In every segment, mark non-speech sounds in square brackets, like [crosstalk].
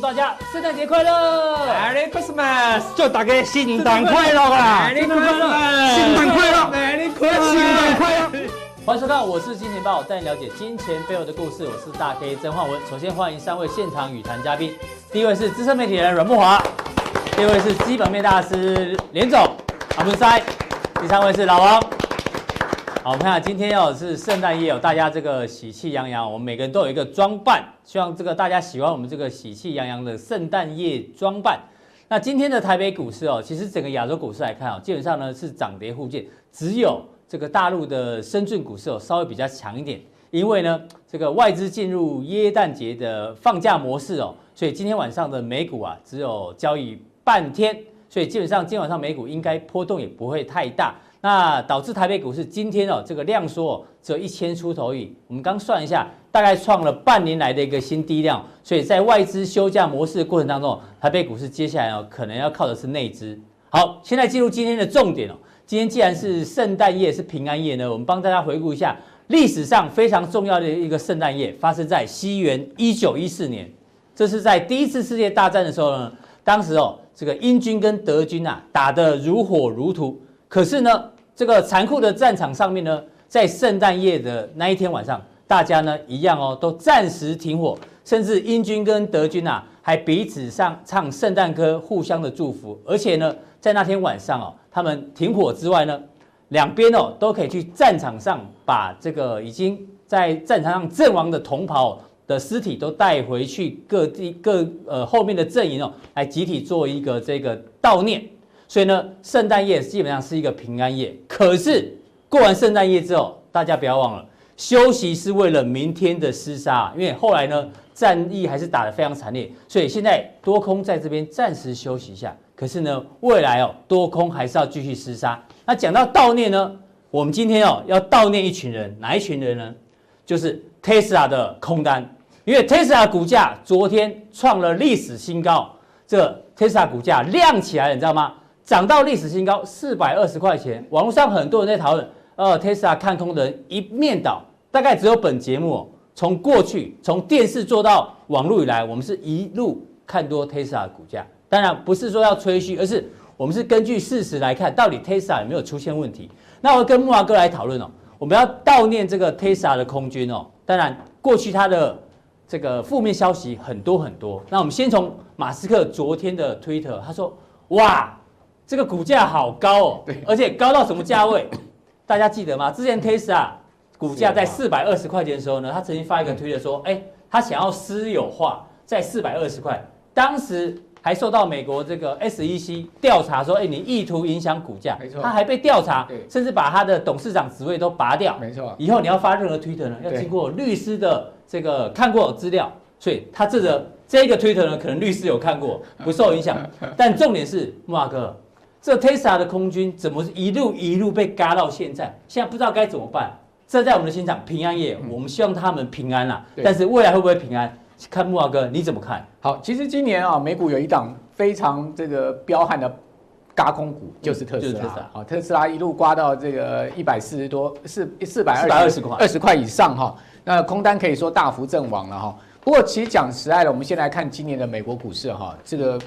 祝大家圣诞节快乐，Merry Christmas！祝大家圣诞快乐啊！Merry Christmas！圣诞快乐，Merry Christmas！圣诞快乐！欢迎收看，我是金钱豹，带你了解金钱背后的故事。我是大 K 曾焕文。首先欢迎三位现场语谈嘉宾，第一位是资深媒体人阮慕驊，第二位是基本面大师连总阿文塞，第三位是老王。好，我们看下今天要是圣诞夜哦，大家这个喜气洋洋，我们每个人都有一个装扮，希望这个大家喜欢我们这个喜气洋洋的圣诞夜装扮。那今天的台北股市哦，其实整个亚洲股市来看哦，基本上呢是涨跌互见，只有这个大陆的深圳股市哦稍微比较强一点，因为呢这个外资进入耶诞节的放假模式哦，所以今天晚上的美股啊只有交易半天，所以基本上今天晚上美股应该波动也不会太大。那导致台北股市今天哦，这个量缩哦，只有一千出头而已。我们刚算一下，大概创了半年来的一个新低量。所以在外资休假模式的过程当中，台北股市接下来哦，可能要靠的是内资。好，现在进入今天的重点哦。今天既然是圣诞夜，是平安夜呢，我们帮大家回顾一下历史上非常重要的一个圣诞夜，发生在西元一九一四年。这是在第一次世界大战的时候呢，当时哦，这个英军跟德军啊，打得如火如荼。可是呢，这个残酷的战场上面呢，在圣诞夜的那一天晚上，大家呢一样哦，都暂时停火，甚至英军跟德军啊，还彼此上唱圣诞歌，互相的祝福。而且呢，在那天晚上哦，他们停火之外呢，两边哦都可以去战场上把这个已经在战场上阵亡的同袍的尸体都带回去各地各呃后面的阵营哦，来集体做一个这个悼念。所以呢，圣诞夜基本上是一个平安夜。可是过完圣诞夜之后，大家不要忘了，休息是为了明天的厮杀。因为后来呢，战役还是打得非常惨烈，所以现在多空在这边暂时休息一下。可是呢，未来哦，多空还是要继续厮杀。那讲到悼念呢，我们今天哦要悼念一群人，哪一群人呢？就是 Tesla 的空单，因为 Tesla 股价昨天创了历史新高，这 Tesla 股价亮起来了，你知道吗？涨到历史新高，四百二十块钱。网络上很多人在讨论，呃，Tesla 看空的人一面倒。大概只有本节目，从过去从电视做到网络以来，我们是一路看多 Tesla 的股价。当然不是说要吹嘘，而是我们是根据事实来看，到底 Tesla 有没有出现问题。那我跟木华哥来讨论哦，我们要悼念这个 Tesla 的空军哦。当然，过去它的这个负面消息很多很多。那我们先从马斯克昨天的推特，他说：“哇。”这个股价好高哦，对，而且高到什么价位？[laughs] 大家记得吗？之前 Tesla 股价在四百二十块钱的时候呢，他曾经发一个推特说，哎，他想要私有化，在四百二十块，当时还受到美国这个 SEC 调查说，哎，你意图影响股价，没错，他还被调查，甚至把他的董事长职位都拔掉，没错。以后你要发任何推特呢，要经过律师的这个看过资料，所以他这个这个推特呢，可能律师有看过，不受影响。[laughs] 但重点是慕驊哥。这 Tesla 的空军怎么一路一路被嘎到现在？现在不知道该怎么办。这在我们的现场，平安夜，我们希望他们平安啦。但是未来会不会平安？看木华哥你怎么看？好，其实今年啊，美股有一档非常这个彪悍的嘎空股，就是特斯拉。好，特斯拉一路刮到这个一百四十多，四四百二十块，二十块以上哈。那空单可以说大幅阵亡了哈。不过其实讲实在的，我们先来看今年的美国股市哈，这个。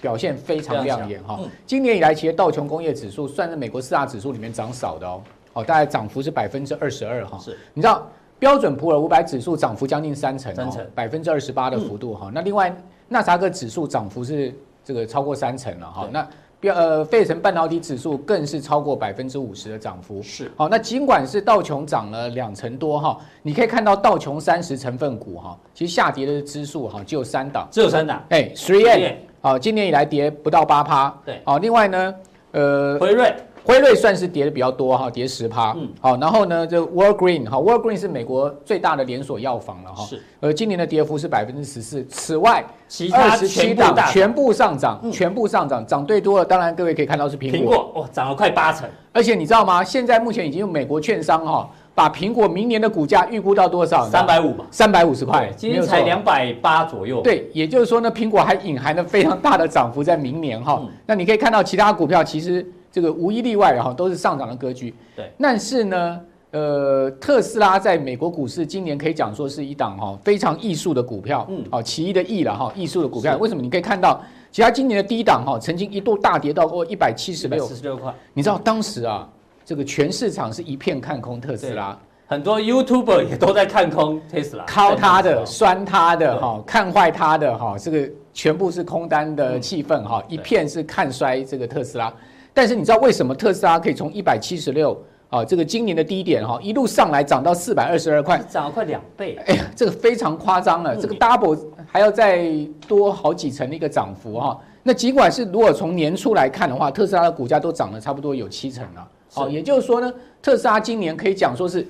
表现非常亮眼哈，今年以来其实道琼工业指数算是美国四大指数里面涨少的哦，哦，大概涨幅是百分之二十二哈。是，你知道标准普尔五百指数涨幅将近三成，三成。百分之二十八的幅度哈。那另外纳斯达克指数涨幅是这个超过三成了哈。那标呃费城半导体指数更是超过百分之五十的涨幅。是，好，那尽管是道琼涨了两成多哈，你可以看到道琼三十成分股哈，其实下跌的指数哈只有三档，只有三档，哎，three A。好，今年以来跌不到八趴。对，好，另外呢，呃，辉瑞，辉瑞算是跌的比较多哈，跌十趴。嗯，好，然后呢，这 Walgreen 哈，Walgreen 是美国最大的连锁药房了哈。是，呃，今年的跌幅是百分之十四。此外，其他二十七档全部上涨，全部上涨，涨最多的当然各位可以看到是苹果。苹果哇，涨了快八成。而且你知道吗？现在目前已经有美国券商哈。把苹果明年的股价预估到多少？三百五吧，三百五十块，今天才两百八左右。对，也就是说呢，苹果还隐含了非常大的涨幅在明年哈。嗯、那你可以看到其他股票其实这个无一例外哈，都是上涨的格局。对，但是呢，呃，特斯拉在美国股市今年可以讲说是一档哈非常艺术的股票，嗯，好，奇异的异了哈，艺术的股票。为什么？你可以看到，其他今年的低档哈，曾经一度大跌到过一百七十六，四十六块。你知道当时啊，这个全市场是一片看空特斯拉，很多 YouTuber 也都在看空特斯拉，靠它的、酸它的哈、看坏它的哈，这个全部是空单的气氛哈，一片是看衰这个特斯拉。但是你知道为什么特斯拉可以从一百七十六？啊，这个今年的低点哈，一路上来涨到四百二十二块，涨了快两倍。哎呀，这个非常夸张了，这个 double 还要再多好几成的一个涨幅哈。那尽管是如果从年初来看的话，特斯拉的股价都涨了差不多有七成了。哦，也就是说呢，特斯拉今年可以讲说是，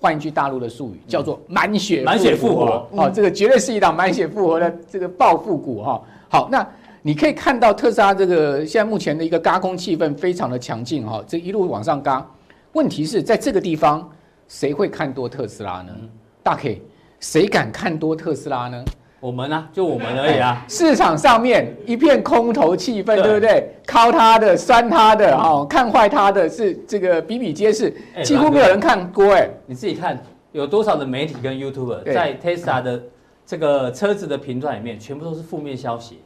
换一句大陆的术语，叫做满血满血复活。哦，这个绝对是一档满血复活的这个暴富股哈。好，那你可以看到特斯拉这个现在目前的一个嘎空气氛非常的强劲哈，这一路往上嘎。问题是在这个地方，谁会看多特斯拉呢？大 K，谁敢看多特斯拉呢？我们呢、啊？就我们而已啊！市场上面一片空头气氛，对，不对？敲他的，酸他的，哈、哦，看坏他的是这个比比皆是，几乎没有人看过哎。你自己看，有多少的媒体跟 YouTuber 在 Tesla 的这个车子的评断里面，全部都是负面消息，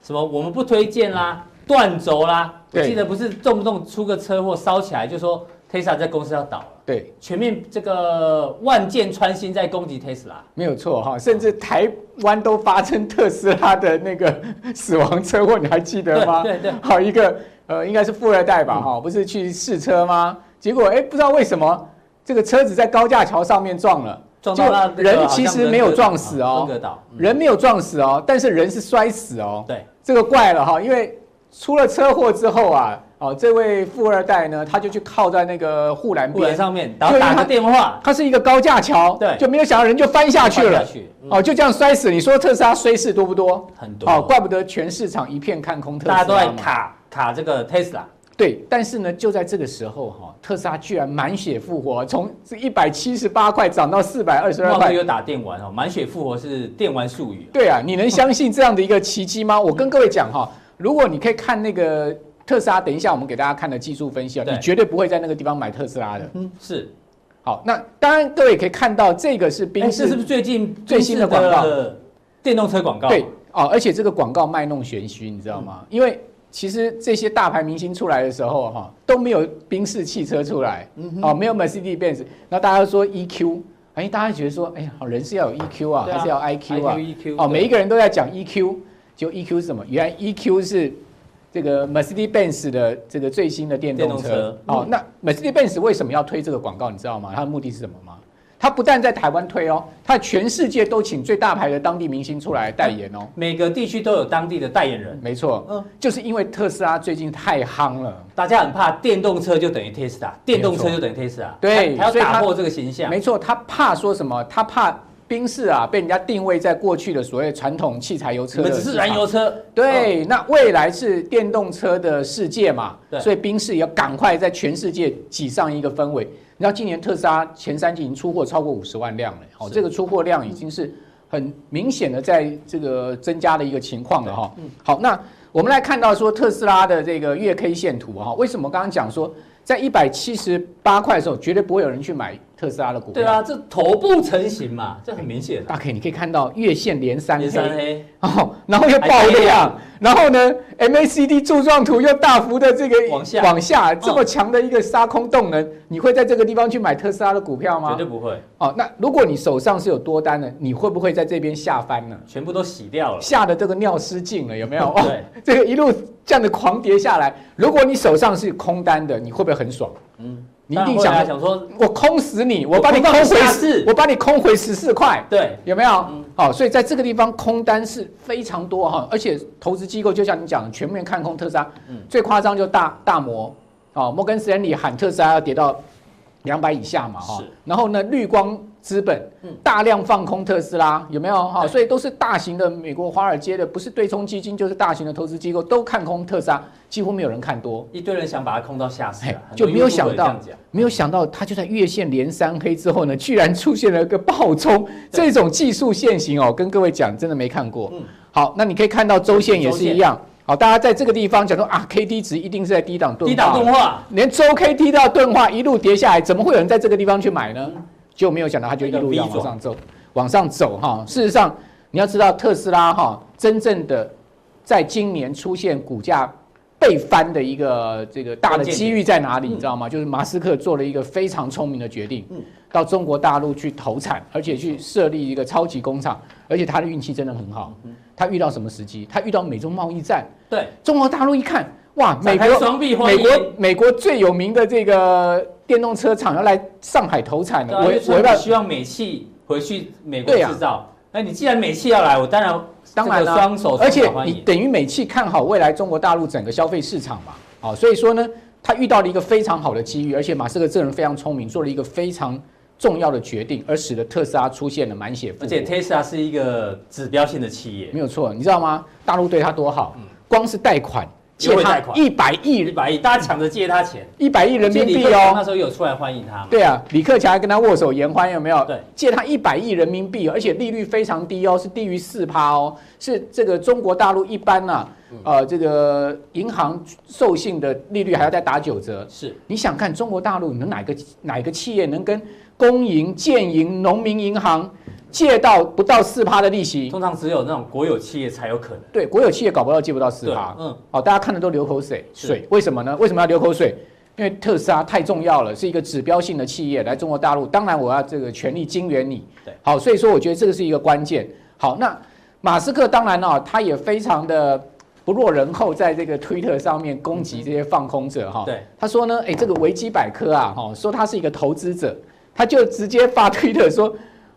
什么我们不推荐啦，断轴啦。我记得不是动不动出个车祸烧起来就说 Tesla 在公司要倒了，对，全面这个万箭穿心在攻击特斯拉，没有错哈，甚至台湾都发生特斯拉的那个死亡车祸，你还记得吗？对对，好一个呃，应该是富二代吧哈，嗯、不是去试车吗？结果哎，不知道为什么这个车子在高架桥上面撞了，撞到人其实没有撞死哦，人没有撞死哦，但是人是摔死哦，对，这个怪了哈，因为出了车祸之后啊。哦，这位富二代呢，他就去靠在那个护栏边上面，然后打个电话。他是一个高架桥，对，就没有想到人就翻下去了。哦，就这样摔死。你说特斯拉衰事多不多？很多。哦，怪不得全市场一片看空特斯拉。大家都在卡卡这个特斯拉。对，但是呢，就在这个时候哈，特斯拉居然满血复活，从这一百七十八块涨到四百二十二块。有打电玩哦，满血复活是电玩术语。对啊，你能相信这样的一个奇迹吗？我跟各位讲哈，如果你可以看那个。特斯拉，等一下我们给大家看的技术分析啊，你绝对不会在那个地方买特斯拉的。嗯，是。好，那当然各位也可以看到这个是宾士，是不是最近最新的广告？电动车广告。对，哦，而且这个广告卖弄玄虚，你知道吗？因为其实这些大牌明星出来的时候，哈，都没有宾士汽车出来，哦，没有 Mercedes-Benz，那大家都说 EQ，哎，大家觉得说，哎呀，人是要有 EQ 啊，还是要 IQ 啊？EQ，哦，每一个人都在讲 EQ，就 EQ 是什么？原来 EQ 是。这个 Mercedes-Benz 的这个最新的电动车，哦，那 Mercedes-Benz 为什么要推这个广告？你知道吗？它的目的是什么吗？它不但在台湾推哦，它全世界都请最大牌的当地明星出来代言哦。每个地区都有当地的代言人，没错，嗯，就是因为特斯拉最近太夯了，大家很怕电动车就等于 Tesla，，电动车就等于 Tesla，，对，他要打破这个形象。没错，他怕说什么？他怕。宾士啊，被人家定位在过去的所谓传统汽柴油车，只是燃油车。对，那未来是电动车的世界嘛？对，所以宾士也要赶快在全世界挤上一个氛围。你知道今年特斯拉前三季已经出货超过五十万辆了，哦，这个出货量已经是很明显的在这个增加的一个情况了哈。嗯，好，那我们来看到说特斯拉的这个月 K 线图哈，为什么刚刚讲说？在一百七十八块的时候，绝对不会有人去买特斯拉的股票。对啊，这头部成型嘛，这很明显。大家可以你可以看到月线连三黑，连三黑哦，然后又爆量，然后呢，MACD 柱状图又大幅的这个往下往下，这么强的一个杀空动能，你会在这个地方去买特斯拉的股票吗？绝对不会。哦，那如果你手上是有多单的，你会不会在这边下翻呢？全部都洗掉了，吓得这个尿失禁了，有没有？[laughs] 对，这个一路这样的狂跌下来，如果你手上是空单的，你会不会很爽？嗯，你一定想想说，我空死你，我把你空回四，我把你空回十四块，对，有没有？好，所以在这个地方空单是非常多哈，而且投资机构就像你讲的，全面看空特斯拉，最夸张就大大摩，哦，摩根士丹利喊特斯拉要跌到两百以下嘛哈，然后呢，绿光。资本大量放空特斯拉，有没有？哈？所以都是大型的美国华尔街的，不是对冲基金就是大型的投资机构都看空特斯拉，几乎没有人看多。一堆人想把它空到下市，就没有想到，没有想到它就在月线连三黑之后呢，居然出现了一个暴冲，这种技术线型哦，跟各位讲真的没看过。好，那你可以看到周线也是一样，好，大家在这个地方讲说啊，K D 值一定是在低档钝化，低档钝化，连周 K D 都要钝化，一路跌下来，怎么会有人在这个地方去买呢？就没有想到它就一路要往上走，往上走哈。事实上，你要知道特斯拉哈，真正的在今年出现股价被翻的一个这个大的机遇在哪里？你知道吗？就是马斯克做了一个非常聪明的决定，到中国大陆去投产，而且去设立一个超级工厂，而且他的运气真的很好。他遇到什么时机？他遇到美中贸易战。对，中国大陆一看，哇，美国美国美国最有名的这个电动车厂要来上海投产了。我我要希望美汽回去美国制造。那，你既然美汽要来，我当然当然双手。而且你等于美汽看好未来中国大陆整个消费市场嘛。好，所以说呢，他遇到了一个非常好的机遇，而且马斯克这人非常聪明，做了一个非常。重要的决定，而使得特斯拉出现了满血复活。而且特斯拉是一个指标性的企业，没有错。你知道吗？大陆对他多好，光是贷款借他一百亿，一百亿，大家抢着借他钱，一百亿人民币哦。那时候有出来欢迎他。对啊，李克强还跟他握手言欢，有没有？对，借他一百亿人民币，而且利率非常低哦，是低于四趴哦，是这个中国大陆一般呐、啊，呃，这个银行授信的利率还要再打九折。是，你想看中国大陆，你能哪个哪个企业能跟？公营、建营、农民银行借到不到四趴的利息，通常只有那种国有企业才有可能。对，国有企业搞不到借不到四趴。嗯，好，大家看的都流口水。水为什么呢？为什么要流口水？因为特斯拉太重要了，是一个指标性的企业，来中国大陆，当然我要这个全力支援你。对，好，所以说我觉得这个是一个关键。好，那马斯克当然呢，他也非常的不落人后，在这个推特上面攻击这些放空者哈。对，他说呢，哎，这个维基百科啊，哈，说他是一个投资者。他就直接发推特说：“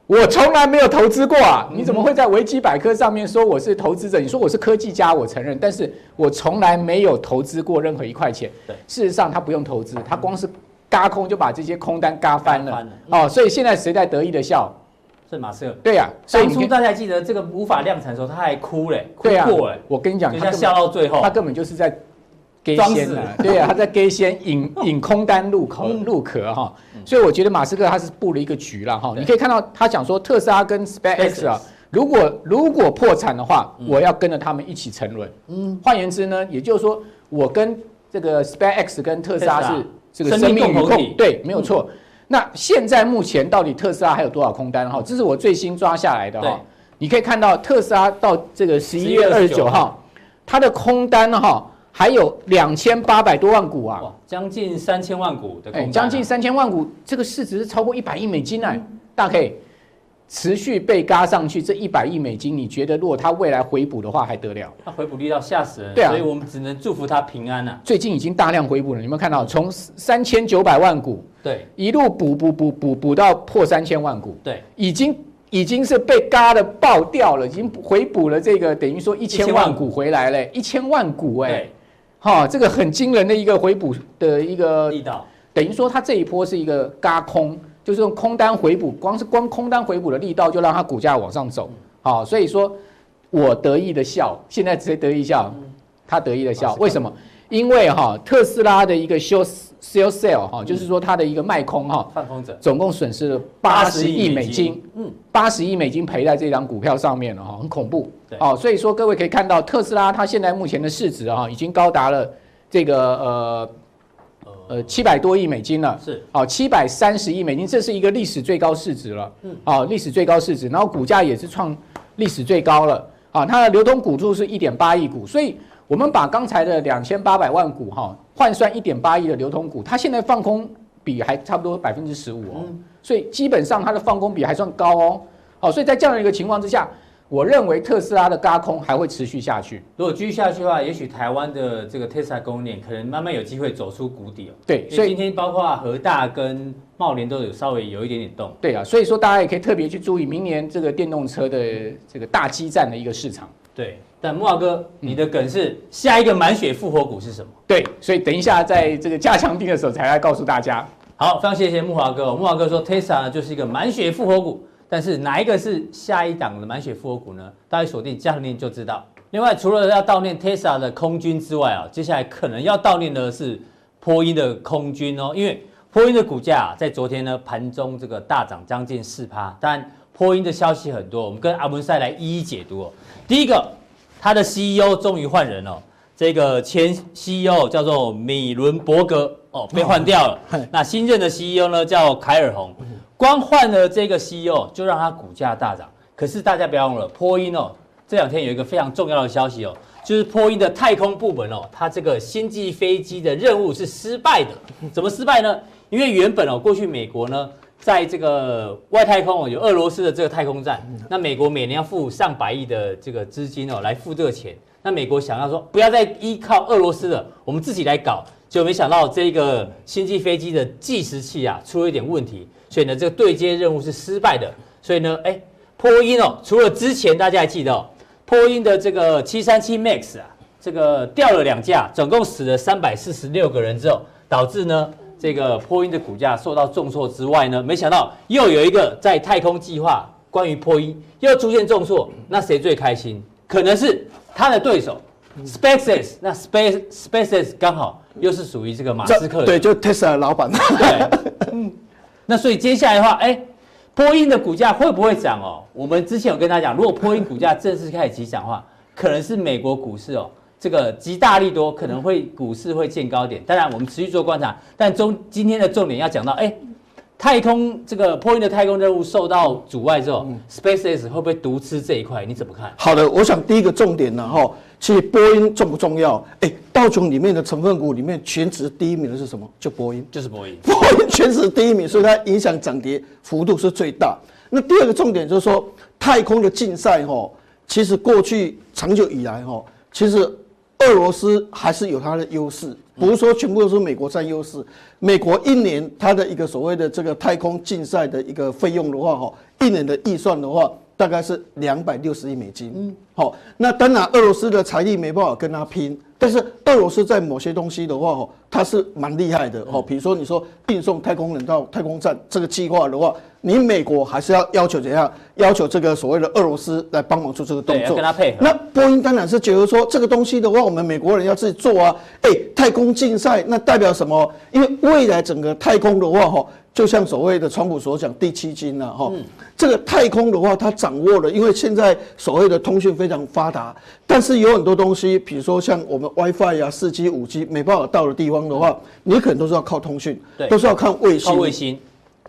我从来没有投资过啊！你怎么会在维基百科上面说我是投资者？你说我是科技家，我承认，但是我从来没有投资过任何一块钱。对，事实上他不用投资，他光是嘎空就把这些空单嘎翻了。哦，所以现在谁在得意的笑？是马斯克。对呀，当初大家记得这个无法量产的时候，他还哭嘞，哭过嘞。我跟你讲，他笑到最后，他根本就是在。”装死了，对啊，他在给先引引空单入口入壳哈，所以我觉得马斯克他是布了一个局了哈。你可以看到他讲说特斯拉跟 SpaceX 啊，如果如果破产的话，我要跟着他们一起沉沦。嗯，换言之呢，也就是说我跟这个 SpaceX 跟特斯拉是这个生命与共，对，没有错。那现在目前到底特斯拉还有多少空单哈？这是我最新抓下来的哈。你可以看到特斯拉到这个十一月二十九号，它的空单哈。还有两千八百多万股啊，将近三千万股的空单，将近三千万股，这个市值是超过一百亿美金哎，大家可以持续被嘎上去，这一百亿美金，你觉得如果它未来回补的话还得了？它回补力道吓死人，对啊，所以我们只能祝福它平安啊。最近已经大量回补了，你有没有看到？从三千九百万股，对，一路补补补补补到破三千万股，对，已经已经是被嘎的爆掉了，已经回补了这个等于说一千万股回来了，一千万股哎。哈，这个很惊人的一个回补的一个力道，等于说它这一波是一个嘎空，就是用空单回补，光是光空单回补的力道就让它股价往上走。好，所以说我得意的笑，现在谁得意笑？他得意的笑，为什么？因为哈特斯拉的一个 short sell sell 哈，就是说它的一个卖空哈，放空者。总共损失了八十亿美金，嗯，八十亿美金赔在这张股票上面了哈，很恐怖。对，哦，所以说各位可以看到特斯拉它现在目前的市值啊，已经高达了这个呃呃七百多亿美金了，是，哦七百三十亿美金，这是一个历史最高市值了，嗯，哦历史最高市值，然后股价也是创历史最高了，啊，它的流通股数是一点八亿股，所以。我们把刚才的两千八百万股哈换算一点八亿的流通股，它现在放空比还差不多百分之十五哦，所以基本上它的放空比还算高哦。好，所以在这样的一个情况之下，我认为特斯拉的轧空还会持续下去。如果继续下去的话，也许台湾的这个 Tesla 供应链可能慢慢有机会走出谷底哦。对，所以今天包括和大跟茂联都有稍微有一点点动。对啊，所以说大家也可以特别去注意明年这个电动车的这个大基站的一个市场。对。但木华哥，你的梗是下一个满血复活股是什么？对，所以等一下在这个加强錠的时候才来告诉大家。好，非常谢谢木华哥。木华哥说，Tesla 呢就是一个满血复活股，但是哪一个是下一档的满血复活股呢？大家锁定加强錠就知道。另外，除了要悼念 Tesla 的空军之外啊，接下来可能要悼念的是波音的空军哦，因为波音的股价啊，在昨天呢盘中这个大涨将近四趴。当然，波音的消息很多，我们跟阿文赛来一一解读哦。第一个。他的 CEO 终于换人了，这个前 CEO 叫做米伦伯格哦，被换掉了。哦、那新任的 CEO 呢叫凯尔洪，光换了这个 CEO 就让他股价大涨。可是大家不要忘了，波音哦，这两天有一个非常重要的消息哦，就是波音的太空部门哦，它这个星际飞机的任务是失败的。怎么失败呢？因为原本哦，过去美国呢，在这个外太空哦，有俄罗斯的这个太空站，那美国每年要付上百亿的这个资金哦，来付这个钱。那美国想要说不要再依靠俄罗斯了，我们自己来搞，结果没想到这个星际飞机的计时器啊出了一点问题，所以呢这个对接任务是失败的。所以呢，哎，波音哦，除了之前大家还记得哦，波音的这个七三七 MAX 啊，这个掉了两架，总共死了三百四十六个人之后，导致呢这个波音的股价受到重挫之外呢，没想到又有一个在太空计划关于波音又出现重挫，那谁最开心？可能是。他的对手，SpaceX，那 Space SpaceX 刚好又是属于这个马斯克的，对，就 Tesla 老板。对，[laughs] [laughs] 嗯，那所以接下来的话，哎、欸，波音的股价会不会涨哦？我们之前有跟大家讲，如果波音股价正式开始急涨的话，可能是美国股市哦，这个极大利多，可能会股市会见高点。当然，我们持续做观察，但中今天的重点要讲到，哎、欸。太空这个波音的太空任务受到阻碍之后，嗯，SpaceX 会不会独吃这一块？你怎么看？好的，我想第一个重点呢，哈，其实波音重不重要？哎，道琼里面的成分股里面全值第一名的是什么？就波音，就是波音。波音全值第一名，所以它影响涨跌幅度是最大。那第二个重点就是说，太空的竞赛，哈，其实过去长久以来，哈，其实俄罗斯还是有它的优势。不是说全部都是美国占优势，美国一年它的一个所谓的这个太空竞赛的一个费用的话，哈，一年的预算的话，大概是两百六十亿美金。嗯，好，那当然俄罗斯的财力没办法跟他拼，但是俄罗斯在某些东西的话，哦，它是蛮厉害的。哦，比如说你说运送太空人到太空站这个计划的话。你美国还是要要求怎样？要求这个所谓的俄罗斯来帮忙做这个动作，跟他配合。那波音当然是觉得说这个东西的话，我们美国人要自己做啊。哎，太空竞赛那代表什么？因为未来整个太空的话，哈，就像所谓的川普所讲第七金呐，哈，这个太空的话，它掌握了，因为现在所谓的通讯非常发达，但是有很多东西，比如说像我们 WiFi 呀、四 G、五 G 没办法到的地方的话，你可能都是要靠通讯，都是要看卫星。靠卫星，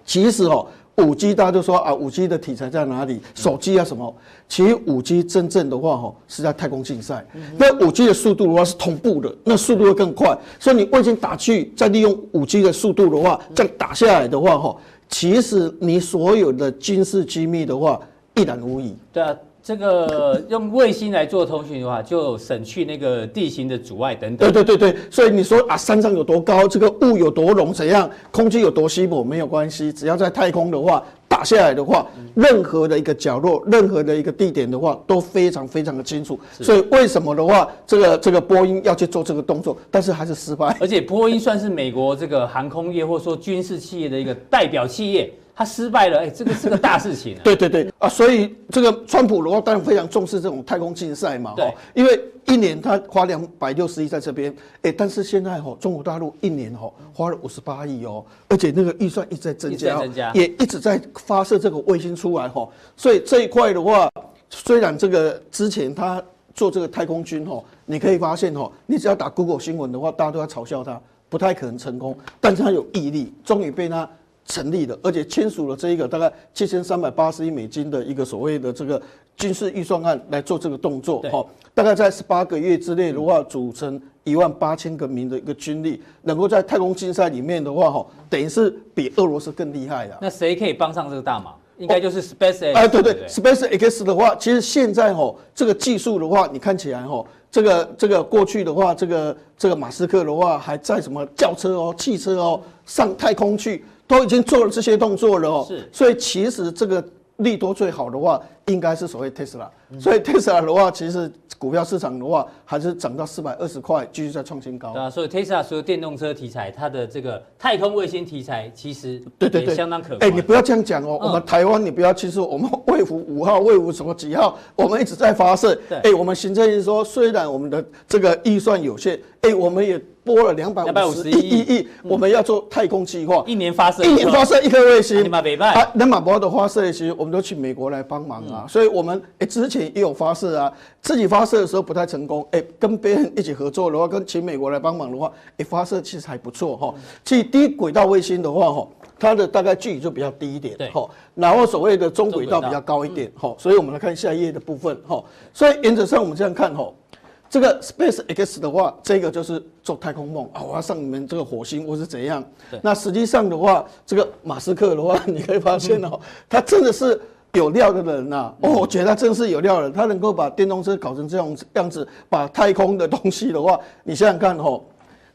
其实哦。五 G 大家就说啊，五 G 的题材在哪里？手机啊什么？其实五 G 真正的话哈，是在太空竞赛。那五 G 的速度的话是同步的，那速度会更快。所以你卫星打去，再利用五 G 的速度的话，这样打下来的话哈，其实你所有的军事机密的话一览无遗。对啊。这个用卫星来做通讯的话，就省去那个地形的阻碍等等。对对对对，所以你说啊，山上有多高，这个雾有多浓，怎样，空气有多稀薄，没有关系，只要在太空的话打下来的话，任何的一个角落，任何的一个地点的话，都非常非常的清楚。所以为什么的话，这个这个波音要去做这个动作，但是还是失败。而且波音算是美国这个航空业或者说军事企业的一个代表企业。他失败了，哎、欸，这个是个大事情、啊。[laughs] 对对对啊，所以这个川普的话当然非常重视这种太空竞赛嘛，对，因为一年他花两百六十亿在这边，哎，但是现在哈，中国大陆一年哈花了五十八亿哦，而且那个预算一直在增加，增加，也一直在发射这个卫星出来哈，所以这一块的话，虽然这个之前他做这个太空军哈，你可以发现哈，你只要打 Google 新闻的话，大家都在嘲笑他，不太可能成功，但是他有毅力，终于被他。成立的，而且签署了这一个大概七千三百八十亿美金的一个所谓的这个军事预算案来做这个动作，哈，大概在十八个月之内的话，组成一万八千个名的一个军力，能够在太空竞赛里面的话，哈，等于是比俄罗斯更厉害的。那谁可以帮上这个大忙？应该就是 SpaceX。哎，对对，SpaceX 的话，其实现在哈，这个技术的话，你看起来哈，这个这个过去的话，这个这个马斯克的话，还在什么轿车哦、汽车哦上太空去。都已经做了这些动作了哦，是，所以其实这个利多最好的话，应该是所谓特斯拉。所以特斯拉的话，其实股票市场的话，还是涨到四百二十块，继续在创新高。对啊，所以特斯拉所有电动车题材，它的这个太空卫星题材，其实对对对相当可观。哎，你不要这样讲哦，我们台湾你不要，其实我们卫福五号、卫福什么几号，我们一直在发射。哎，我们行政院说，虽然我们的这个预算有限，哎，我们也。拨了两百五十亿亿，我们要做太空计划，一年发射一年发射一颗卫星。啊，能马博的发射其实，我们都去美国来帮忙啊。所以我们哎之前也有发射啊，自己发射的时候不太成功，哎跟别人一起合作的话，跟请美国来帮忙的话，哎发射其实还不错哈。其实低轨道卫星的话哈，它的大概距离就比较低一点，对哈。然后所谓的中轨道比较高一点哈，所以我们来看下一页的部分哈。所以原则上我们这样看哈。这个 Space X 的话，这个就是做太空梦啊，我要上你们这个火星或是怎样？那实际上的话，这个马斯克的话，[laughs] 你可以发现哦，他真的是有料的人呐。哦，我觉得他真的是有料的人，他能够把电动车搞成这种样子，把太空的东西的话，你想想看哦，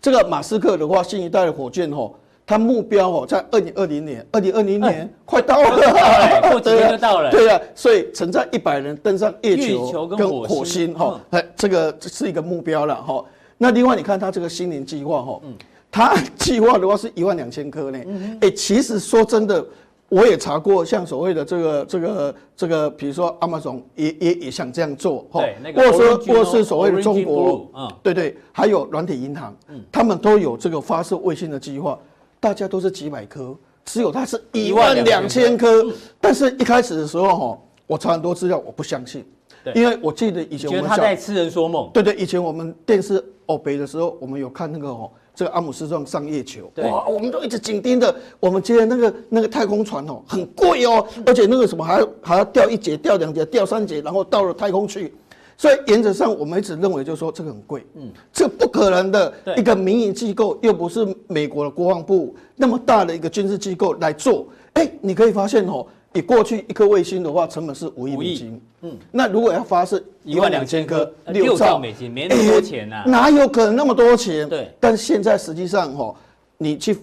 这个马斯克的话，新一代的火箭哦。他目标哦，在二零二零年，二零二零年快到了，过几天就到了。对啊，所以曾在一百人登上月球跟火星。哈，哎，这个是一个目标了哈。那另外你看他这个新年计划哈，他计划的话是一万两千颗呢。哎，其实说真的，我也查过，像所谓的这个这个这个，比如说 Amazon 也也也想这样做哈，或者说或是所谓的中国，嗯，对对，还有软体银行，他们都有这个发射卫星的计划。大家都是几百颗，只有它是一万两千颗。但是一开始的时候哈，我查很多资料，我不相信，因为我记得以前我们他在痴人说梦。对对，以前我们电视欧北的时候，我们有看那个哦，这个阿姆斯壮上月球，哇，我们都一直紧盯着。我们觉得那个那个太空船哦，很贵哦，而且那个什么还要还要掉一节、掉两节、掉三节，然后到了太空去。所以原则上，我们一直认为就是说这个很贵，嗯，这不可能的一个民营机构，又不是美国的国防部那么大的一个军事机构来做。哎，你可以发现哦，你过去一颗卫星的话，成本是五亿美金，嗯，那如果要发射一万两千颗，六兆美金，没那么多钱呐，哪有可能那么多钱？对，但现在实际上哈，你去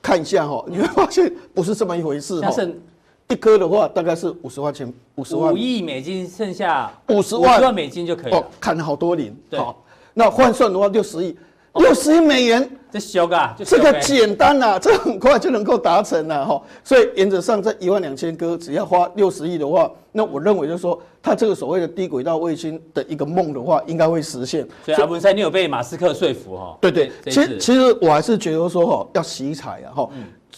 看一下哈，你会发现不是这么一回事哈。一颗的话大概是五十块钱，五十万。五亿美金，剩下五十万，万美金就可以了。哦，砍了好多零。好，那换算的话六十亿，六十亿美元。这小个，这个简单呐，[laughs] 这很快就能够达成了哈。所以原则上这一万两千颗，只要花六十亿的话，那我认为就是说，它这个所谓的低轨道卫星的一个梦的话，应该会实现。所以阿文赛，你有被马斯克说服哈？对对，其实其实我还是觉得说哈，要惜才啊哈。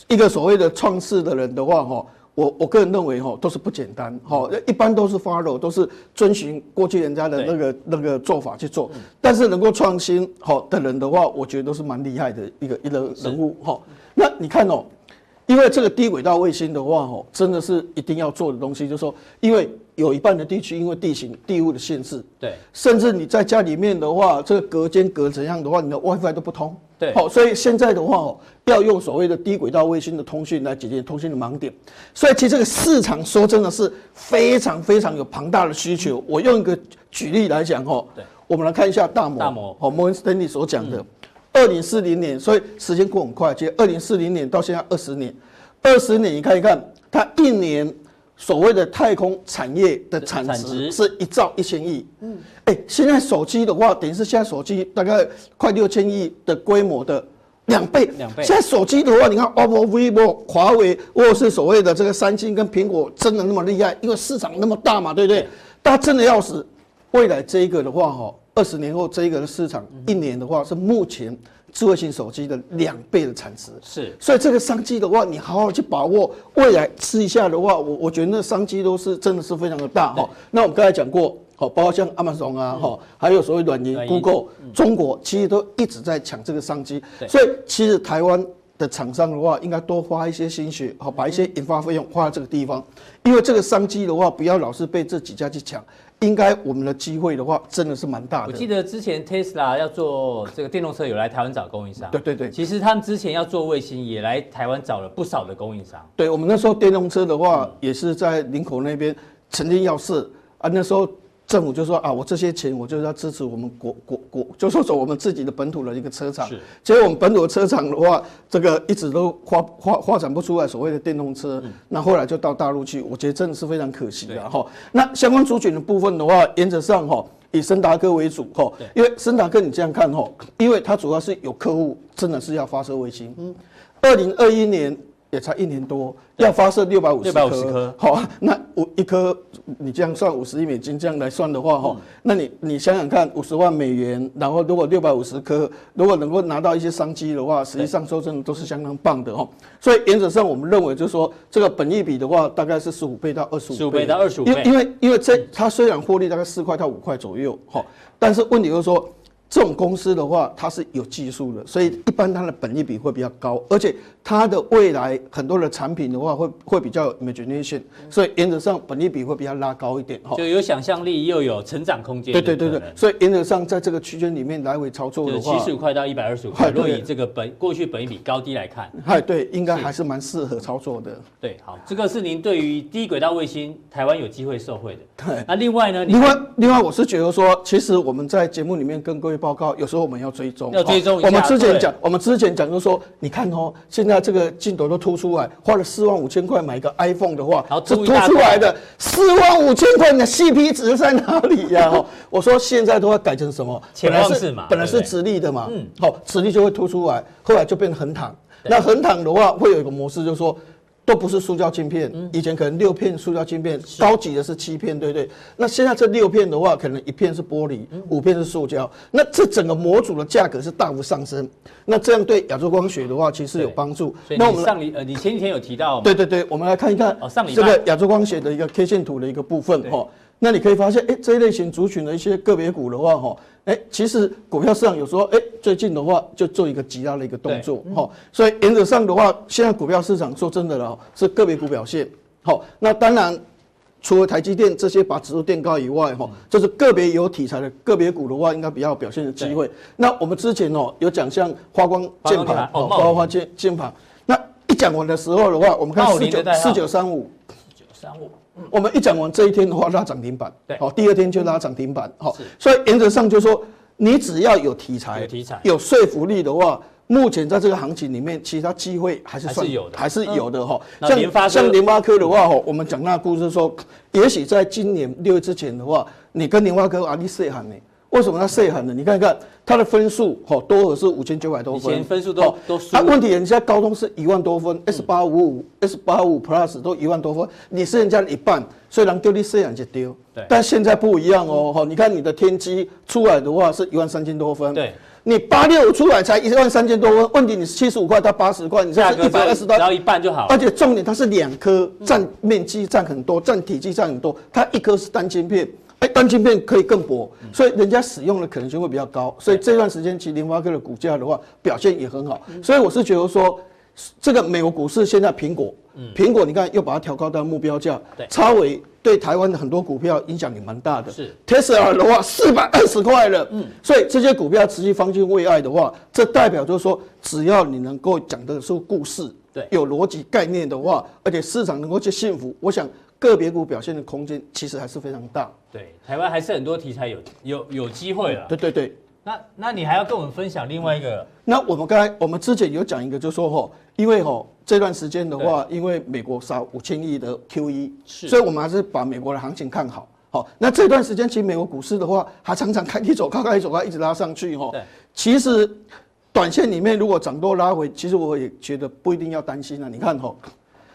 一个所谓的创世的人的话哈。我我个人认为哈，都是不简单。哈，一般都是 follow，都是遵循过去人家的那个那个做法去做，但是能够创新好的人的话，我觉得都是蛮厉害的一个一个人物哈。那你看哦，因为这个低轨道卫星的话哦，真的是一定要做的东西，就是说，因为有一半的地区因为地形地物的限制，对，甚至你在家里面的话，这个隔间隔怎样的话，你的 WiFi 都不通。对，好，所以现在的话哦，要用所谓的低轨道卫星的通讯来解决通讯的盲点。所以其实这个市场说真的是非常非常有庞大的需求。我用一个举例来讲哦，对，我们来看一下大摩，大摩，好，摩根斯丹利所讲的，二零四零年，所以时间过很快，其实二零四零年到现在二十年，二十年你看一看，它一年所谓的太空产业的产值是一兆一千亿。嗯。哎、欸，现在手机的话，等于是现在手机大概快六千亿的规模的两倍。两倍。现在手机的话，你看 OPPO、VIVO、华为，或者是所谓的这个三星跟苹果，真的那么厉害？因为市场那么大嘛，对不对？对，大家真的要死。未来这一个的话，哈，二十年后这一个的市场，一年的话是目前智慧型手机的两倍的产值。是。所以这个商机的话，你好好去把握。未来试一下的话，我我觉得那商机都是真的是非常的大哈。那我们刚才讲过。好，包括像 Amazon 啊，哈，还有所谓软银、Google，中国其实都一直在抢这个商机，所以其实台湾的厂商的话，应该多花一些心血，好，把一些研发费用花在这个地方，因为这个商机的话，不要老是被这几家去抢，应该我们的机会的话，真的是蛮大的。我记得之前 Tesla 要做这个电动车，有来台湾找供应商。对对对，其实他们之前要做卫星，也来台湾找了不少的供应商。对，我们那时候电动车的话，也是在林口那边曾经要试啊，那时候。政府就说啊，我这些钱我就是要支持我们国国国，就说走我们自己的本土的一个车厂。是，结果我们本土的车厂的话，这个一直都发发发展不出来所谓的电动车。嗯。那后来就到大陆去，我觉得真的是非常可惜的哈。那相关族群的部分的话，原则上哈，以森达科为主哈。因为森达科你这样看哈，因为它主要是有客户真的是要发射卫星。嗯。二零二一年。也才一年多，要发射六百五十颗，好，那五一颗，你这样算五十亿美金这样来算的话，哈、嗯，那你你想想看，五十万美元，然后如果六百五十颗，如果能够拿到一些商机的话，实际上说真的都是相当棒的哦。所以原则上我们认为就是说，这个本益比的话，大概是十五倍到二十五倍，十五倍到二十五倍，因为因为这它虽然获利大概四块到五块左右，哈，但是问题就是说。这种公司的话，它是有技术的，所以一般它的本益比会比较高，而且它的未来很多的产品的话会会比较有 imagination，所以原则上本益比会比较拉高一点哈。就有想象力又有成长空间。对对对对，所以原则上在这个区间里面来回操作的话，七十五块到一百二十五块，若以这个本过去本益比高低来看，嗨，对，应该还是蛮适合操作的。对，好，这个是您对于低轨道卫星台湾有机会受惠的。对，那另外呢？另外另外我是觉得说，其实我们在节目里面跟各位报告，有时候我们。要追踪，要追踪。我们之前讲，我们之前讲就是说，你看哦，现在这个镜头都凸出来，花了四万五千块买一个 iPhone 的话，这凸出来的四万五千块，你的 CP 值在哪里呀？啊，[laughs] 我说现在都要改成什么？本来是嘛，本来是直立的嘛，嗯，好，直立就会凸出来，后来就变成横躺。那横躺的话，会有一个模式，就是说。都不是塑胶晶片，以前可能六片塑胶晶片，高级的是七片，对不对？那现在这六片的话，可能一片是玻璃，五片是塑胶。那这整个模组的价格是大幅上升。那这样对亚洲光学的话，其实有帮助。那我们上礼呃，你前几天有提到，对对对，我们来看一看这个亚洲光学的一个 K 线图的一个部分哈。那你可以发现，哎，这一类型族群的一些个别股的话，哈，哎，其实股票市场有时候，哎，最近的话就做一个极大的一个动作，哈，所以原则上的话，现在股票市场说真的了，是个别股表现，好，那当然除了台积电这些把指数垫高以外，哈，就是个别有题材的个别股的话，应该比较有表现的机会。那我们之前哦有讲像花光键盘，哦，花光键键盘，那一讲完的时候的话，我们看四九四九三五，四九三五。我们一讲完这一天的话，拉涨停板，对，好，第二天就拉涨停板，好，所以原则上就是说，你只要有题材，有题材，有说服力的话，目前在这个行情里面，其他机会还是算有的，还是有的哈。像像联发科的话，哈，我们讲那个故事说，也许在今年六月之前的话，你跟联发科阿里赛喊呢。为什么它细狠呢？你看看它的分数，哈，多的是五千九百多分，以前分数都都。它问题人家高通是一万多分，S 八五五、S 八五 Plus 都一万多分，你是人家的一半，虽然丢你细狠就丢，对，但现在不一样哦，哈，你看你的天机出来的话是一万三千多分，对，你八六五出来才一万三千多分，问题你是七十五块到八十块，你这是一百二十到，只要一半就好。而且重点它是两颗，占面积占很多，占体积占很多，它一颗是单晶片。哎，单晶片可以更薄，所以人家使用的可能性会比较高。所以这段时间其实联发科的股价的话表现也很好。所以我是觉得说，这个美国股市现在苹果，苹果你看又把它调高到目标价，超微对台湾的很多股票影响也蛮大的。是 Tesla 的话四百二十块了，嗯，所以这些股票持续方兴未艾的话，这代表就是说，只要你能够讲的是故事，对，有逻辑概念的话，而且市场能够去信服，我想。个别股表现的空间其实还是非常大。对，台湾还是很多题材有有有机会了。对对对。那那你还要跟我们分享另外一个？嗯、那我们刚才我们之前有讲一个，就是说吼，因为吼这段时间的话，因为美国少五千亿的 QE，是，所以我们还是把美国的行情看好。好，那这段时间其实美国股市的话，还常常开低走高，开低走高，一直拉上去哈。对。其实短线里面如果涨多拉回，其实我也觉得不一定要担心啊。你看吼，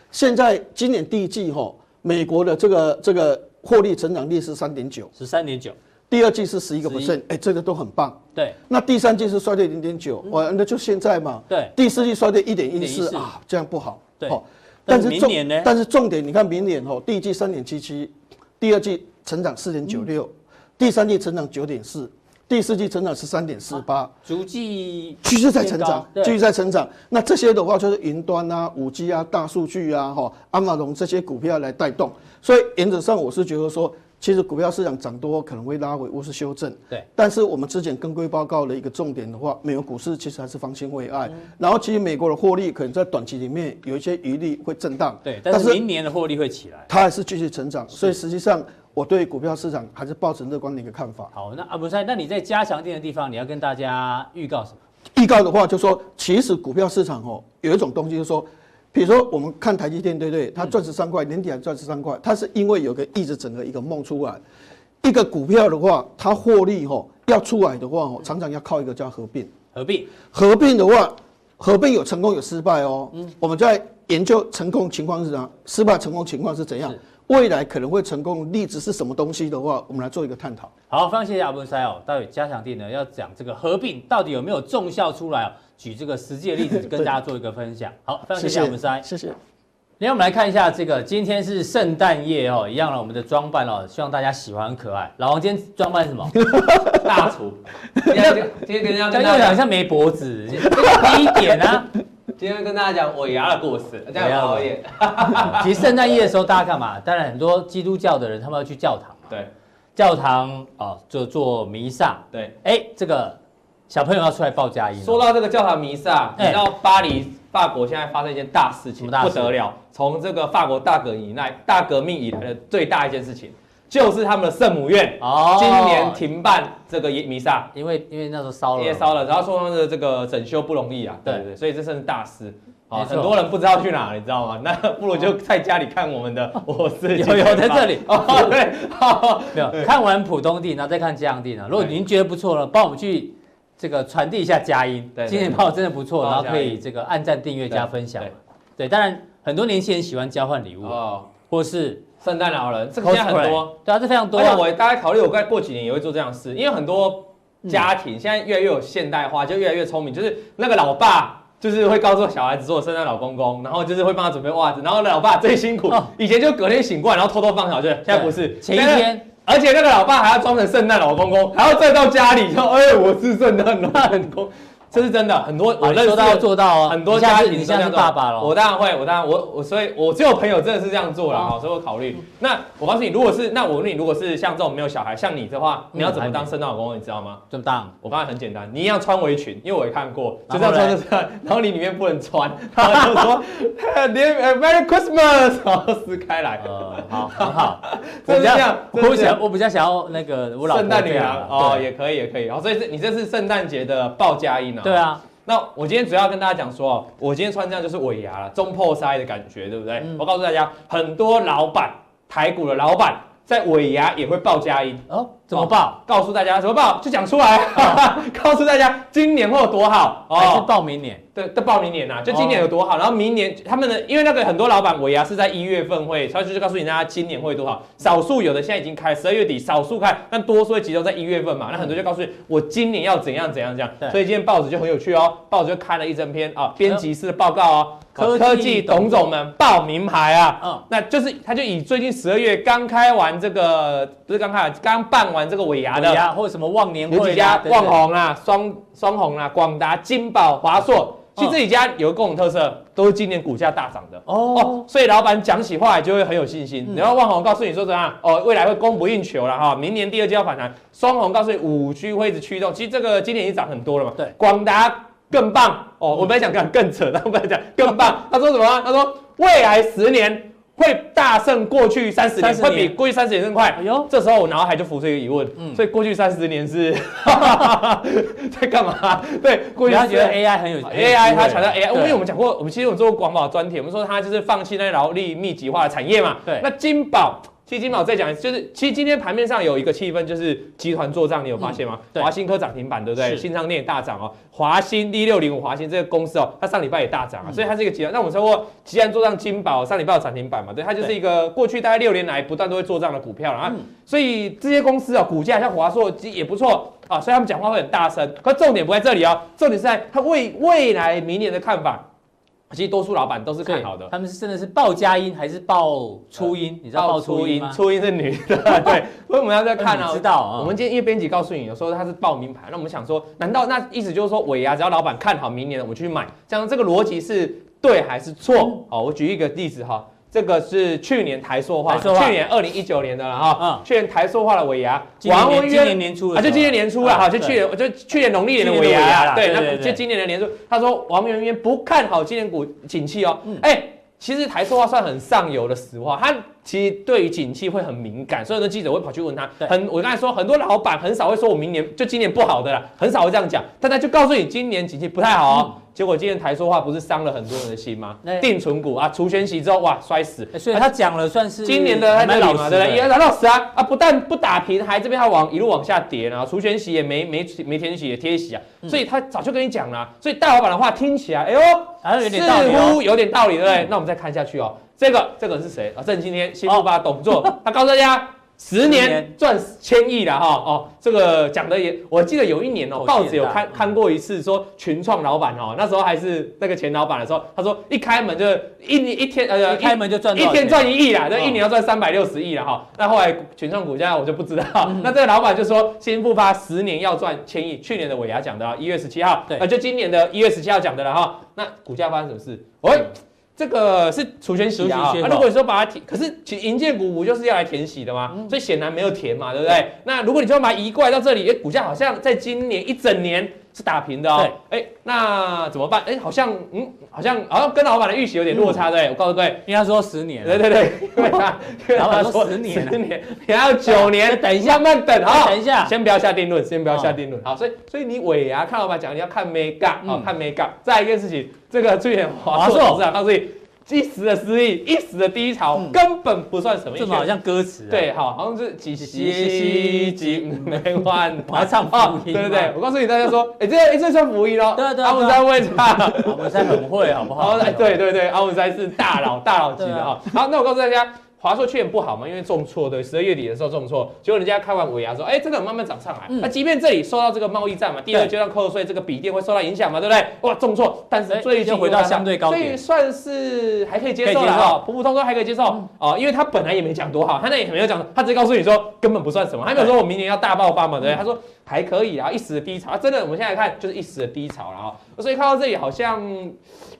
现在今年第一季哈。美国的这个这个获利成长率是三点九，十三点九，第二季是十一个 percent，哎，这个都很棒。对，那第三季是衰退零点九，哇，那就现在嘛。对，第四季衰退一点一四啊，这样不好。对，但是明年呢？但是重点，你看明年哦，第一季三点七七，第二季成长四点九六，第三季成长九点四。第四季成长十三点四八，逐季继续在成长，继续在成长。那这些的话就是云端啊、五 G 啊、大数据啊、哈、亚马逊这些股票来带动。所以原则上我是觉得说，其实股票市场涨多可能会拉回或是修正。对。但是我们之前跟各位报告的一个重点的话，美国股市其实还是方兴未艾。然后其实美国的获利可能在短期里面有一些余力会震荡。对。但是明年的获利会起来，它还是继续成长。所以实际上。我对股票市场还是抱持乐观的一个看法。好，那阿不赛，那你在加强店的地方，你要跟大家预告什么？预告的话，就是说其实股票市场哦，有一种东西，就是说，比如说我们看台积电，对不对？它赚十三块，年底还赚十三块，它是因为有个一直整个一个梦出来。一个股票的话，它获利哈要出来的话哦，常常要靠一个叫合并。合并，合并的话，合并有成功有失败哦。嗯，我们在。研究成功情况是怎样，失败成功情况是怎样，未来可能会成功的例子是什么东西的话，我们来做一个探讨。好，非常谢谢阿文塞哦。待会加强錠呢要讲这个合并到底有没有重效出来哦，举这个实际的例子跟大家做一个分享。好，非常谢谢阿文师，谢谢。那我们来看一下这个，今天是圣诞夜哦，一样了，我们的装扮哦，希望大家喜欢可爱。老王今天装扮什么？[laughs] 大厨。[laughs] 今天今天跟大家讲，像没脖子，[laughs] 低一点啊。今天跟大家讲尾牙的故事，这样好一点。[laughs] 其实圣诞夜的时候，大家干嘛？当然很多基督教的人，他们要去教堂嘛。对，教堂哦，就做弥撒。对，哎，这个小朋友要出来报佳音。说到这个教堂弥撒，你知道巴黎？法国现在发生一件大事情，不得了！从这个法国大革命以来，大革命以来的最大一件事情，就是他们的圣母院哦，今年停办这个弥撒，因为因为那时候烧了，也烧了，然后说他们的这个整修不容易啊，对。对对，所以这算是大事。啊，很多人不知道去哪，你知道吗？[laughs] 那不如就在家里看我们的，我是有有在这里。哦，对，没有看完浦东地，然后再看佳阳地呢。如果您觉得不错了，帮我们去。这个传递一下佳音，对，今年报真的不错，然后可以这个按赞、订阅、加分享，对，当然很多年轻人喜欢交换礼物哦，或是圣诞老人，这个现在很多，对啊，这非常多。而且我大概考虑，我该过几年也会做这样的事，因为很多家庭现在越来越有现代化，就越来越聪明，就是那个老爸就是会告诉小孩子做圣诞老公公，然后就是会帮他准备袜子，然后老爸最辛苦，以前就隔天醒过来，然后偷偷放小去，现在不是，前一天。而且那个老爸还要装成圣诞老公公，还要再到家里说：“哎，我是圣诞老公公。”这是真的，很多我认识说到要做到哦。很多家庭这样做。爸爸了，我当然会，我当然我我所以，我只有朋友真的是这样做了啊，所以我考虑。那我告诉你，如果是那我问你，如果是像这种没有小孩，像你的话，你要怎么当圣诞老公公？你知道吗？怎么当？我刚才很简单，你一样穿围裙，因为我也看过，就这样穿着穿，然后 [laughs] 你里面不能穿，[laughs] 然后就说 [laughs] Merry Christmas，然后撕开来。呃，好，很好。我比较，我想，我比较想要那个我老圣诞女郎哦，也可以，也可以。然后所以是你这是圣诞节的报佳音啊。对啊。那我今天主要跟大家讲说哦，我今天穿这样就是尾牙了，中破塞的感觉，对不对？嗯、我告诉大家，很多老板，台股的老板，在尾牙也会报佳音哦。怎么报？告诉大家怎么报，就讲出来，哦、[laughs] 告诉大家今年会有多好，还是报明年？对，都报明年呐，就今年有多好，然后明年他们的，因为那个很多老板尾牙是在一月份会，所以就是告诉你大家今年会多好。少数有的现在已经开，十二月底少数开，但多数会集中在一月份嘛。那很多就告诉你，我今年要怎样怎样这样。所以今天报纸就很有趣哦，报纸就开了一整篇啊，编辑室的报告哦，科技董总们报名牌啊，嗯，那就是他就以最近十二月刚开完这个，不是刚开，刚办完这个尾牙的，或者什么忘年会，有几家旺宏啊、双双红啊、广达、金宝、华硕。其实这几家有个共同特色，都是今年股价大涨的哦，哦，所以老板讲起话来就会很有信心。嗯、然后旺宏告诉你说怎样哦，未来会供不应求了哈，明年第二季要反弹。双红告诉你五 G 会一直驱动，其实这个今年已经涨很多了嘛。对，广达更棒哦，我本来想讲更扯，但我本来讲更棒。他说什么？他说未来十年。会大胜过去三十年，年会比过去三十年更快。哎呦，这时候我脑海就浮出一个疑问，嗯，所以过去三十年是 [laughs] 在干嘛？对，过去他觉得 AI 很有 AI，他强调 AI，因为我们讲过，我们其实有做过广保专题，我们说他就是放弃那劳力密集化的产业嘛。对，那金宝。基金嘛，我再讲一次，就是其实今天盘面上有一个气氛，就是集团做账，你有发现吗？华新科涨停板，对不对？新昌电也大涨哦。华新 D 六零五，华新这个公司哦，它上礼拜也大涨啊，所以它是一个集团。那我们说过，集团做账，金宝上礼拜有涨停板嘛？对，它就是一个过去大概六年来不断都会做账的股票啊。所以这些公司哦，股价像华硕也不错啊，所以他们讲话会很大声。可重点不在这里哦，重点是在它未未来明年的看法。其实多数老板都是看好的，他们是真的是报佳音还是报初音？你知道报初音吗？初音是女的，对。[laughs] 所以我们要再看啊，知道啊。我们今天因为编辑告诉你，有时候他是报名牌，那我们想说，难道那意思就是说尾牙只要老板看好明年，我们去买，这样这个逻辑是对还是错？好，我举一个例子哈。这个是去年台塑化，去年二零一九年的了哈。嗯，去年台塑化的尾牙，王文渊今年年初啊，就今年年初了哈，就去年就去年农历年的尾牙，对，那就今年的年初，他说王文渊不看好今年股景气哦。哎，其实台塑化算很上游的石化，他其实对于景气会很敏感，所以很多记者会跑去问他。很，我刚才说很多老板很少会说我明年就今年不好的啦，很少会这样讲。但他就告诉你今年景气不太好哦。嗯结果今天台说话不是伤了很多人的心吗？定存股啊，除权息之后哇摔死，所以他讲了算是今年的还蛮老实的，也蛮老死啊啊，不但不打平，还这边还往一路往下跌，然后除权息也没没没填息也贴息啊，所以他早就跟你讲了，所以大老板的话听起来，哎呦，似乎有点道理，对不对？那我们再看下去哦，这个这个是谁啊？这今天新富发董座，[laughs] 他告诉大家。十年赚千亿了哈哦，这个讲的也，我记得有一年哦，报纸有看看过一次，说群创老板哦，那时候还是那个前老板的时候，他说一开门就一一天呃，一开门就赚一天赚一亿啦，这一年要赚三百六十亿了哈。那后来群创股价我就不知道，[laughs] 那这个老板就说新复发十年要赚千亿，去年的尾牙讲的，一月十七号，对，就今年的一月十七号讲的了哈。那股价发生什么事？喂。这个是除权息啊，那如果你说把它填，可是其实银建股不就是要来填息的吗？所以显然没有填嘛，对不对？那如果你就要把它移过来到这里，哎，股价好像在今年一整年是打平的哦。哎，那怎么办？哎，好像嗯，好像好像跟老板的预期有点落差，对。我告诉各位，应该说十年。对对对，[laughs] 因为他老板说十年，十年，你还有九年，等一下，慢等啊，等一下，先不要下定论，先不要下定论。好，所以所以你尾牙看老板讲，你要看眉角啊，看眉角。再一件事情，这个最近华硕董事长告诉你。一时的失意，一时的低潮，根本不算什么。这好像歌词。对，好，好像是几夕几没完，我要唱放音。对对对，我告诉你，大家说，哎，这哎这算福音哦。对对。阿文山会唱，阿文山很会，好不好？对对对，阿文山是大佬，大佬级的哈。好，那我告诉大家。华硕去年不好嘛，因为重挫，对，十二月底的时候重挫，结果人家开完尾牙说，哎，这个慢慢涨上来。那即便这里受到这个贸易战嘛，第二阶段扣税，这个笔电会受到影响嘛，对不对？哇，重挫，但是最近回到相对高点，所以算是还可以接受了，普普通通还可以接受哦，因为他本来也没讲多好，他那也没有讲，他直接告诉你说根本不算什么，还没有说我明年要大爆发嘛，对不对？他说还可以啊，一时的低潮，真的，我们现在看就是一时的低潮了哈。所以看到这里好像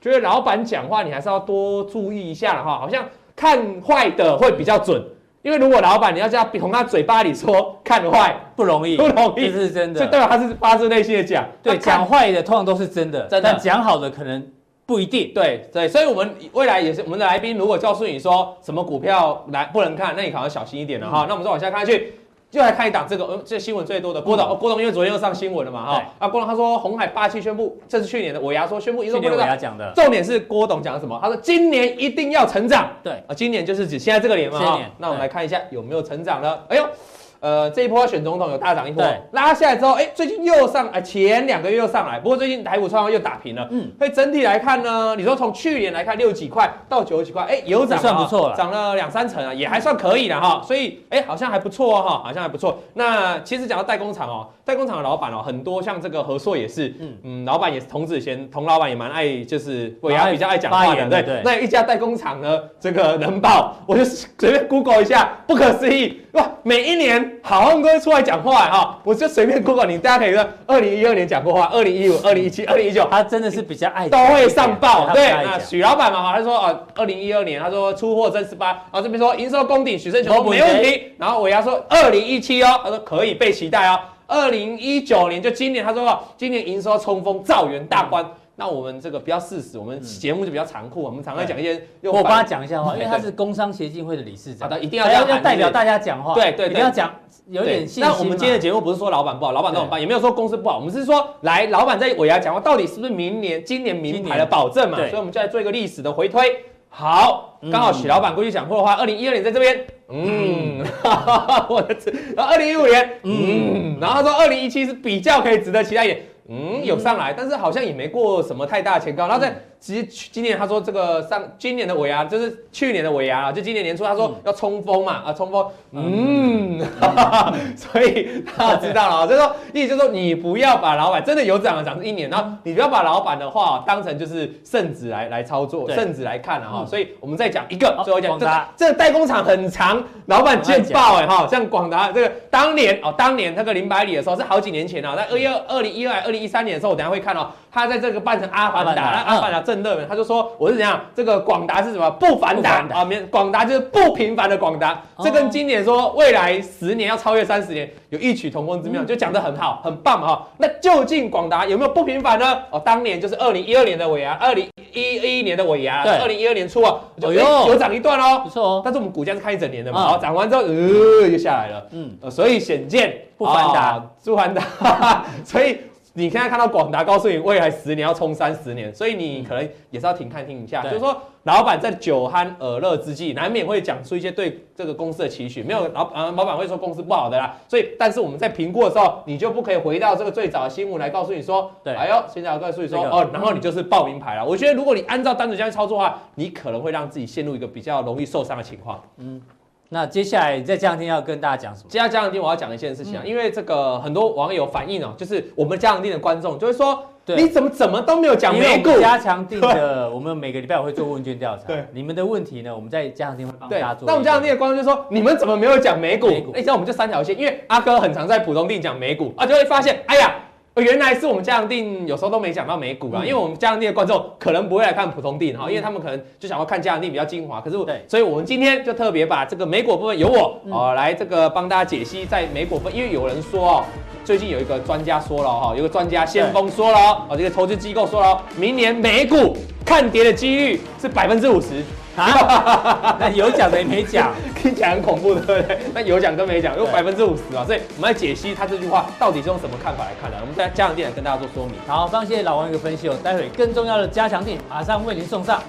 觉得老板讲话你还是要多注意一下了哈，好像。看坏的会比较准，因为如果老板你要这样从他嘴巴里说看坏不容易，不容易，这是真的。所以代表他是发自内心的讲，对，讲坏的通常都是真的，真的。但讲好的可能不一定。对对，所以我们未来也是我们的来宾，如果告诉你说什么股票来不能看，那你可能要小心一点了哈。那我们再往下看下去。就来看一档这个，呃，这新闻最多的郭董，郭董因为昨天又上新闻了嘛，哈，啊，郭董他说红海霸气宣布，这是去年的尾牙说宣布，去年尾牙讲的，重点是郭董讲什么？他说今年一定要成长，对，啊，今年就是指现在这个年嘛，哈，那我们来看一下有没有成长呢？哎呦。呃，这一波选总统有大涨一波，拉下来之后，哎，最近又上，哎，前两个月又上来，不过最近台股创又打平了，嗯，所以整体来看呢，你说从去年来看六几块到九几块，哎，有涨，算不错了，涨了两三成啊，也还算可以的哈，所以哎，好像还不错哦哈，好像还不错。那其实讲到代工厂哦，代工厂的老板哦，很多像这个何硕也是，嗯嗯，老板也是童子贤，童老板也蛮爱，就是尾牙比较爱讲话的，对对。那一家代工厂呢，这个能报，我就随便 Google 一下，不可思议哇，每一年好像都会出。出来讲话哈，我就随便 Google 你，大家可以说，二零一二年讲过话，二零一五、二零一七、二零一九，他真的是比较爱，都会上报。对，那许老板嘛，他说啊，二零一二年他说出货真十八，然后这边说营收攻顶，许胜雄没问题。然后尾牙说二零一七哦，他说可以被期待哦。二零一九年就今年，他说今年营收冲锋，造元大关。那我们这个比较事实，我们节目就比较残酷，我们常常讲一些。我帮他讲一下话，因为他是工商协进会的理事长，好的，一定要要代表大家讲话。对对，一定要讲。有点信心。那我们今天的节目不是说老板不好，老板都很棒，也没有说公司不好。我们是说，来，老板在尾牙讲话，到底是不是明年、今年名牌的保证嘛？所以我们就来做一个历史的回推。好，刚好许老板过去讲过的话，二零一二年在这边，嗯，[laughs] 我的天，然后二零一五年，嗯，然后他说二零一七是比较可以值得期待一点，嗯，有上来，但是好像也没过什么太大前高，然后在。其实今年他说这个上今年的尾牙就是去年的尾牙啊，就今年年初他说要冲锋嘛啊冲锋，嗯，[laughs] 所以他知道了啊，[laughs] 就是说意思就是说你不要把老板真的有涨了涨是一年，然后你不要把老板的话当成就是圣旨来来操作，圣旨来看了哈，所以我们再讲一个，最后讲这这个代工厂很长，老板见报哎哈，像广达这个当年哦当年那个零百里的时候是好几年前啊，在二一二二零一二二零一三年的时候我等下会看哦，他在这个扮成阿凡达阿凡达正热门，他就说我是怎样，这个广达是什么不凡达啊？免广达就是不平凡的广达，这跟今年说未来十年要超越三十年有异曲同工之妙，就讲得很好，很棒嘛哈。那究竟广达有没有不平凡呢？哦，当年就是二零一二年的尾牙，二零一一年的尾牙，对，二零一二年初啊，有有涨一段哦，不错哦。但是我们股价是看一整年的嘛，好，涨完之后呃就下来了，嗯，所以显见不凡达，不凡达，[laughs] [laughs] 所以。你现在看到广达告诉你未来十年要冲三十年，所以你可能也是要停看听一下。就是说，老板在酒酣耳热之际，难免会讲出一些对这个公司的期许。没有老呃老板会说公司不好的啦。所以，但是我们在评估的时候，你就不可以回到这个最早的新闻来告诉你说，对，哎呦，现在要告诉你说哦，然后你就是报名牌了。我觉得如果你按照单子这样操作的话，你可能会让自己陷入一个比较容易受伤的情况。嗯。那接下来在这两天要跟大家讲什么？接下来这两天我要讲一件事情啊，嗯、因为这个很多网友反映哦，就是我们加强錠的观众就会说，对你怎么怎么都没有讲美股？加强錠的，[laughs] 我们每个礼拜我会做问卷调查。对，你们的问题呢，我们在加强錠会帮大家做。那我们加强錠的观众就说，你们怎么没有讲美股？哎股，这样我们就三条线，因为阿哥很常在普通店讲美股啊，就会发现，哎呀。原来是我们加强錠有时候都没讲到美股啊，因为我们加强錠的观众可能不会来看普通定哈，因为他们可能就想要看加强錠比较精华。可是，对，所以我们今天就特别把这个美股部分由我哦来这个帮大家解析在美股分，因为有人说哦，最近有一个专家说了哈，有个专家先锋说了哦，这个投资机构说了，明年美股看跌的几率是百分之五十。啊，[laughs] 那有奖的也没讲，听起来很恐怖，对不对？那有奖跟没奖，有百分之五十啊，所以我们来解析他这句话到底是用什么看法来看的。我们在加强店来跟大家做说明。好，非常谢谢老王一个分析哦，待会更重要的加强店马上为您送上。